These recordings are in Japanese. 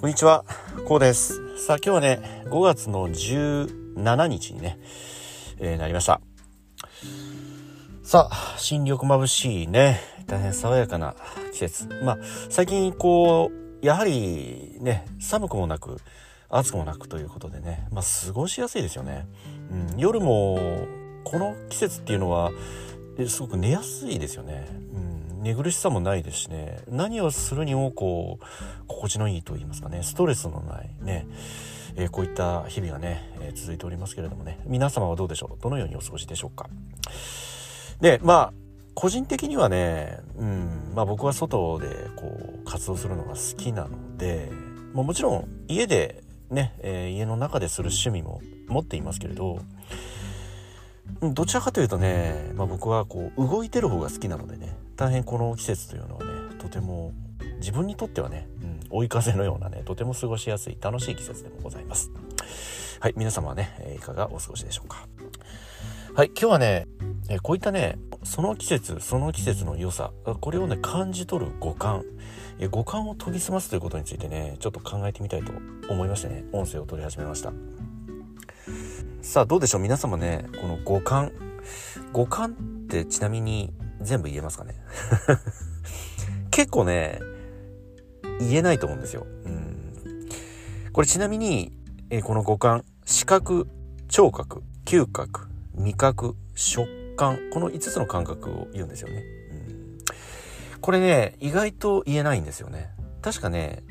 こんにちは、こうです。さあ今日はね、5月の17日にね、えー、なりました。さあ、新緑眩しいね、大変爽やかな季節。まあ、最近こう、やはりね、寒くもなく、暑くもなくということでね、まあ、過ごしやすいですよね。うん、夜も、この季節っていうのは、すごく寝やすいですよね。うん、寝苦しさもないですしね、何をするにもこう、心地のいいと言いますかね、ストレスのないね、えー、こういった日々がね、えー、続いておりますけれどもね、皆様はどうでしょう？どのようにお過ごしでしょうか？で、まあ、個人的にはね、うん、まあ僕は外でこう活動するのが好きなので、まあ、もちろん家でね、えー、家の中でする趣味も持っていますけれど、どちらかというとね、まあ、僕はこう動いてる方が好きなのでね大変この季節というのはねとても自分にとってはね、うん、追い風のようなねとても過ごしやすい楽しい季節でもございます。はい皆様はねいかがお過ごしでしょうか。はい今日はねこういったねその季節その季節の良さこれをね感じ取る五感五感を研ぎ澄ますということについてねちょっと考えてみたいと思いましてね音声を取り始めました。さあどうでしょう？皆様ねこの五感。五感ってちなみに全部言えますかね？結構ね言えないと思うんですよ。うん、これちなみに、え、この五感。視覚聴覚嗅覚味覚食感。この5つの感覚を言うんですよね。うん、これね意外と言えないんですよね。確かね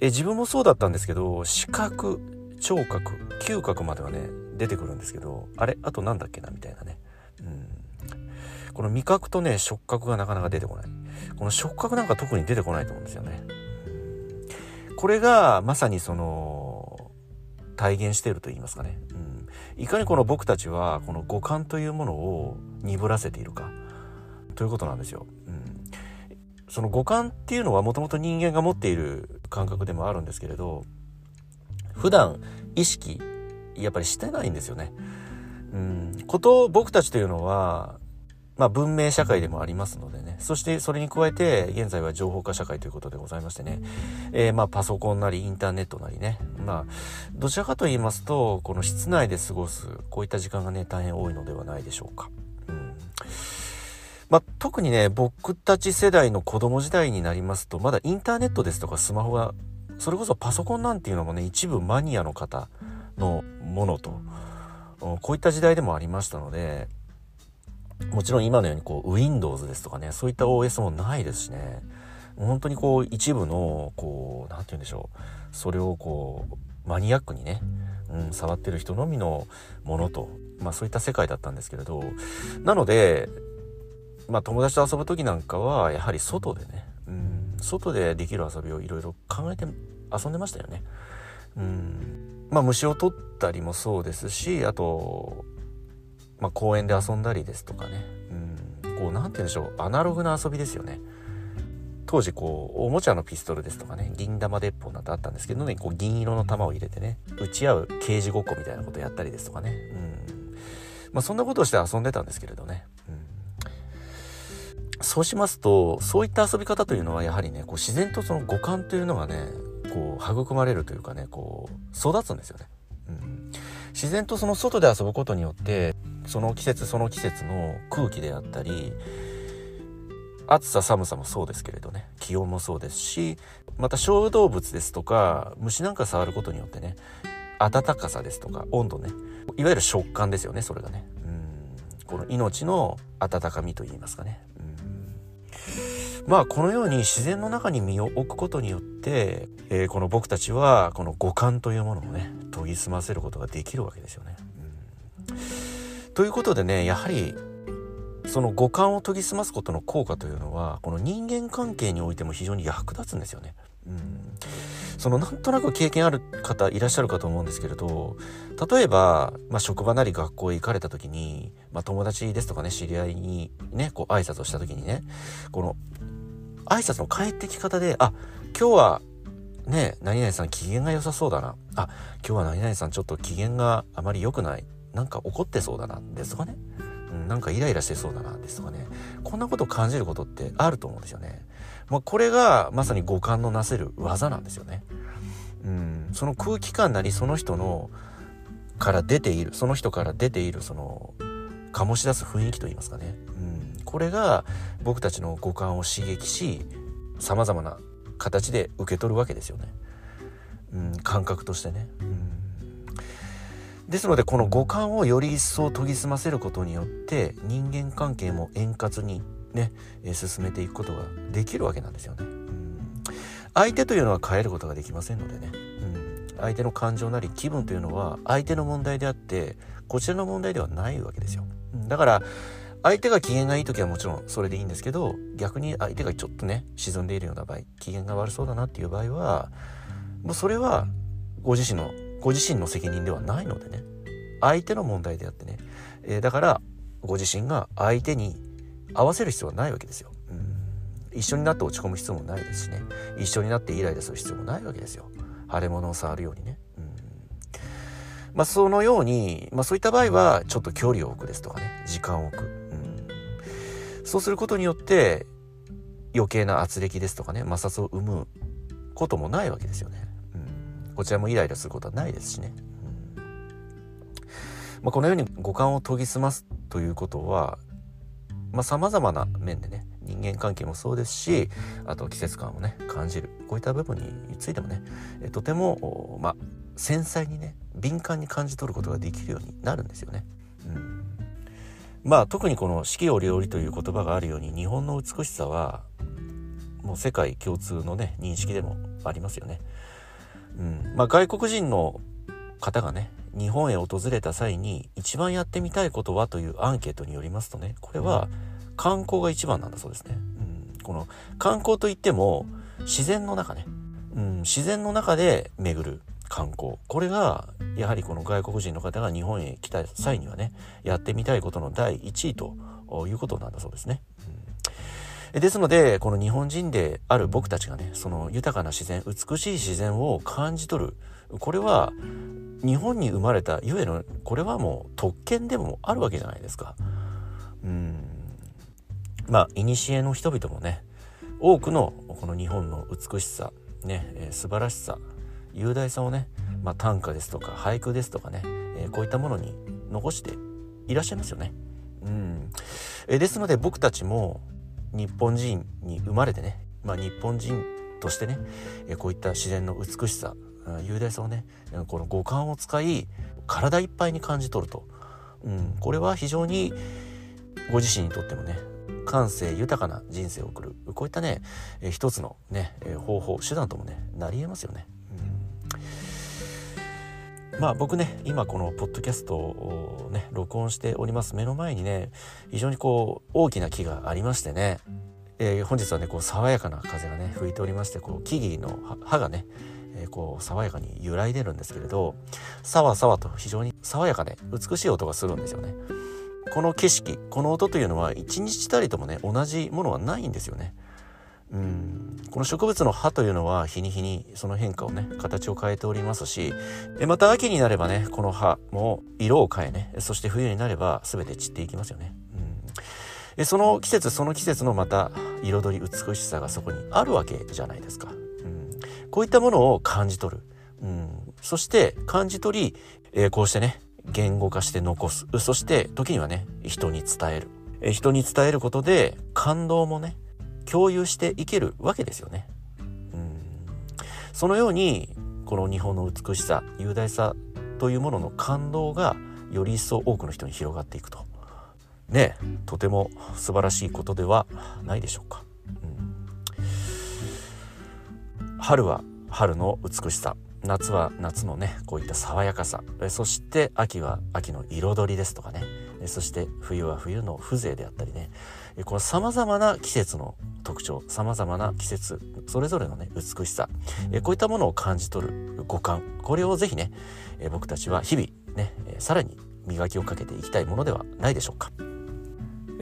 え自分もそうだったんですけど視覚聴覚嗅覚まではね出てくるんですけどあれ？あと何だっけな？みたいなね、うん、この味覚とね触覚がなかなか出てこない。この触覚なんか特に出てこないと思うんですよね、うん、これがまさにその体現していると言いますかね、うん、いかにこの僕たちはこの五感というものを鈍らせているか。ということなんですよ、うん、その五感っていうのはもともと人間が持っている感覚でもあるんですけれど普段意識やっぱりしてないんですよね。うん、こと僕たちというのは、まあ、文明社会でもありますのでね。そしてそれに加えて現在は情報化社会ということでございましてね、えー、まあパソコンなりインターネットなりね。まあどちらかと言いますとこの室内で過ごすこういった時間がね大変多いのではないでしょうか。うん。まあ、特にね僕たち世代の子供時代になりますとまだインターネットですとかスマホがそれこそパソコンなんていうのもね一部マニアの方のものと。こういった時代でもありましたのでもちろん今のようにこう Windows ですとかねそういった OS もないですしね。本当にこう一部のこう何て言うんでしょう。それをこうマニアックにね、うん、触ってる人のみのものと、まあ、そういった世界だったんですけれど。なので、まあ、友達と遊ぶ時なんかはやはり外でね、うん、外でできる遊びをいろいろ考えて遊んでましたよね。うん。まあ、虫を取ったりもそうですしあと、まあ、公園で遊んだりですとかね。うん。こう何て言うんでしょう。アナログな遊びですよね。当時こうおもちゃのピストルですとかね。銀玉鉄砲なんてあったんですけどねこう銀色の玉を入れてね打ち合う刑事ごっこみたいなことやったりですとかね、うん。まあ、そんなことをして遊んでたんですけれどね、うん、そうしますとそういった遊び方というのはやはりねこう自然とその五感というのがねこう育まれるというかねこう育つんですよね、うん、自然とその外で遊ぶことによってその季節その季節の空気であったり暑さ寒さもそうですけれどね気温もそうですしまた小動物ですとか虫なんか触ることによってね暖かさですとか温度ねいわゆる食感ですよねそれがね。うん。この命の温かみといいますかね。まあこのように自然の中に身を置くことによって、えー、この僕たちはこの五感というものをね研ぎ澄ませることができるわけですよね。うん、ということでねやはりその五感を研ぎ澄ますことの効果というのはこの人間関係においても非常に役立つんですよね。うんそのなんとなく経験ある方いらっしゃるかと思うんですけれど例えば、まあ、職場なり学校へ行かれた時に、まあ、友達ですとかね知り合いにねこう挨拶をした時にねこの挨拶の帰ってき方で、あ、今日はね、何々さん機嫌が良さそうだな。あ、今日は何々さんちょっと機嫌があまり良くない。なんか怒ってそうだな。ですとかね。うん、なんかイライラしてそうだな。ですとかね。こんなことを感じることってあると思うんですよね。まあ、これがまさに五感のなせる技なんですよね。うん、その空気感なりその人のから出ているその人から出ているその醸し出す雰囲気といいますかね、うん、これが僕たちの五感を刺激しさまざまな形で受け取るわけですよね、うん、感覚としてね、うん、ですのでこの五感をより一層研ぎ澄ませることによって人間関係も円滑にね進めていくことができるわけなんですよね、うん、相手というのは変えることができませんのでね、うん。相手の感情なり気分というのは相手の問題であってこちらの問題ではないわけですよ。だから相手が機嫌がいい時はもちろんそれでいいんですけど逆に相手がちょっとね沈んでいるような場合機嫌が悪そうだなっていう場合はもうそれはご自身のご自身の責任ではないのでね相手の問題であってね、えー、だからご自身が相手に合わせる必要はないわけですよ。一緒になって落ち込む必要もないですしね一緒になってイライラする必要もないわけですよ。腫れ物を触るようにね。うんまあ、そのように、まあ、そういった場合はちょっと距離を置くですとかね時間を置く、うん、そうすることによって余計な圧力ですとかね摩擦を生むこともないわけですよね、うん、こちらもイライラすることはないですしね、うん。まあ、このように五感を研ぎ澄ますということはさまざ、まな面でね人間関係もそうですしあと季節感をね感じる。こういった部分についてもねとても、まあ、繊細にね敏感に感じ取ることができるようになるんですよね。うんまあ特にこの四季折々という言葉があるように日本の美しさはもう世界共通のね認識でもありますよね。うんまあ、外国人の方がね日本へ訪れた際に一番やってみたいことはというアンケートによりますとねこれは観光が一番なんだそうですね。うん、この観光といっても自然の中ね、うん、自然の中で巡る観光これがやはりこの外国人の方が日本へ来た際にはねやってみたいことの第1位ということなんだそうですね。うん、ですのでこの日本人である僕たちがねその豊かな自然美しい自然を感じ取るこれは日本に生まれたゆえのこれはもう特権でもあるわけじゃないですか。うんまあ、古の人々もね、多くのこの日本の美しさ、ね、えー、素晴らしさ、雄大さをね、まあ、短歌ですとか俳句ですとかね、えー、こういったものに残していらっしゃいますよね。うん。え、ですので僕たちも日本人に生まれてね、まあ、日本人としてね、えこういった自然の美しさ、雄大さをね、この五感を使い、体いっぱいに感じ取ると。うん、これは非常にご自身にとってもね感性豊かな人生を送るこういったね、えー、一つのね、えー、方法手段ともねなりえますよね。まあ僕ね今このポッドキャストをね録音しております目の前にね非常にこう大きな木がありましてね、えー、本日はねこう爽やかな風がね吹いておりましてこう木々の葉がねえー、こう爽やかに揺らいでるんですけれどさわさわと非常に爽やかで美しい音がするんですよね。この景色この音というのは一日たりともね同じものはないんですよね。うんこの植物の葉というのは日に日にその変化をね形を変えておりますしまた秋になればねこの葉も色を変えねそして冬になれば全て散っていきますよね。うんその季節その季節のまた彩り美しさがそこにあるわけじゃないですか。うん、こういったものを感じ取る。うん、そして感じ取り、えー、こうしてね言語化して残す。そして時にはね、人に伝える。え人に伝えることで感動もね、共有していけるわけですよね。うんそのように、この日本の美しさ、雄大さというものの感動がより一層多くの人に広がっていくと。ねとても素晴らしいことではないでしょうか。うん、春は春の美しさ夏は夏のねこういった爽やかさそして秋は秋の彩りですとかねそして冬は冬の風情であったりね。この様々な季節の特徴様々な季節それぞれのね美しさこういったものを感じ取る五感これをぜひね僕たちは日々ねさらに磨きをかけていきたいものではないでしょうか。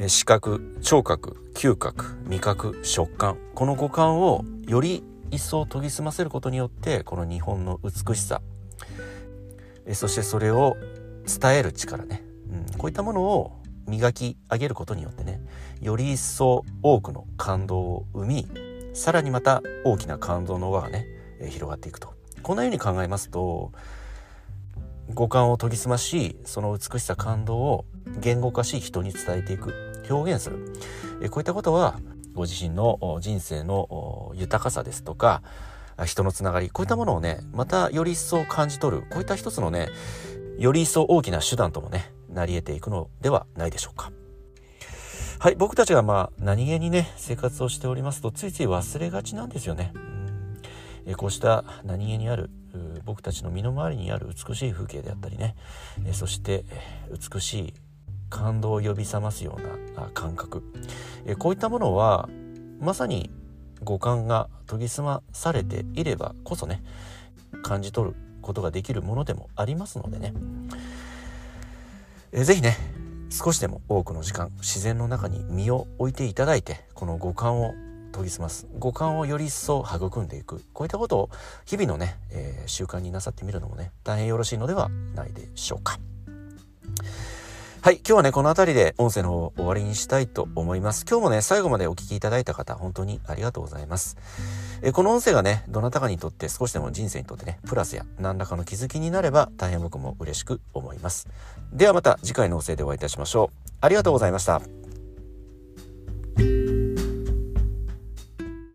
視覚聴覚嗅覚味覚食感この五感をより一層研ぎ澄ませることによってこの日本の美しさそしてそれを伝える力ね、こういったものを磨き上げることによってねより一層多くの感動を生みさらにまた大きな感動の輪がね広がっていくと。こんなように考えますと五感を研ぎ澄ましその美しさ感動を言語化し人に伝えていく表現する。こういったことはご自身の人生の豊かさですとか人のつながりこういったものをねまたより一層感じ取るこういった一つのねより一層大きな手段ともねなり得ていくのではないでしょうか。はい、僕たちがまあ何気にね生活をしておりますとついつい忘れがちなんですよね。えこうした何気にある僕たちの身の回りにある美しい風景であったりねえそして美しい感動を呼び覚ますような感覚えこういったものはまさに五感が研ぎ澄まされていればこそね感じ取ることができるものでもありますのでねえぜひね少しでも多くの時間自然の中に身を置いていただいてこの五感を研ぎ澄ます五感をより一層育んでいくこういったことを日々のね、えー、習慣になさってみるのもね大変よろしいのではないでしょうか。はい。今日はね、この辺りで音声の方終わりにしたいと思います。今日もね、最後までお聴きいただいた方、本当にありがとうございます。えこの音声がね、どなたかにとって少しでも人生にとってね、プラスや何らかの気づきになれば大変僕も嬉しく思います。ではまた次回の音声でお会いいたしましょう。ありがとうございました。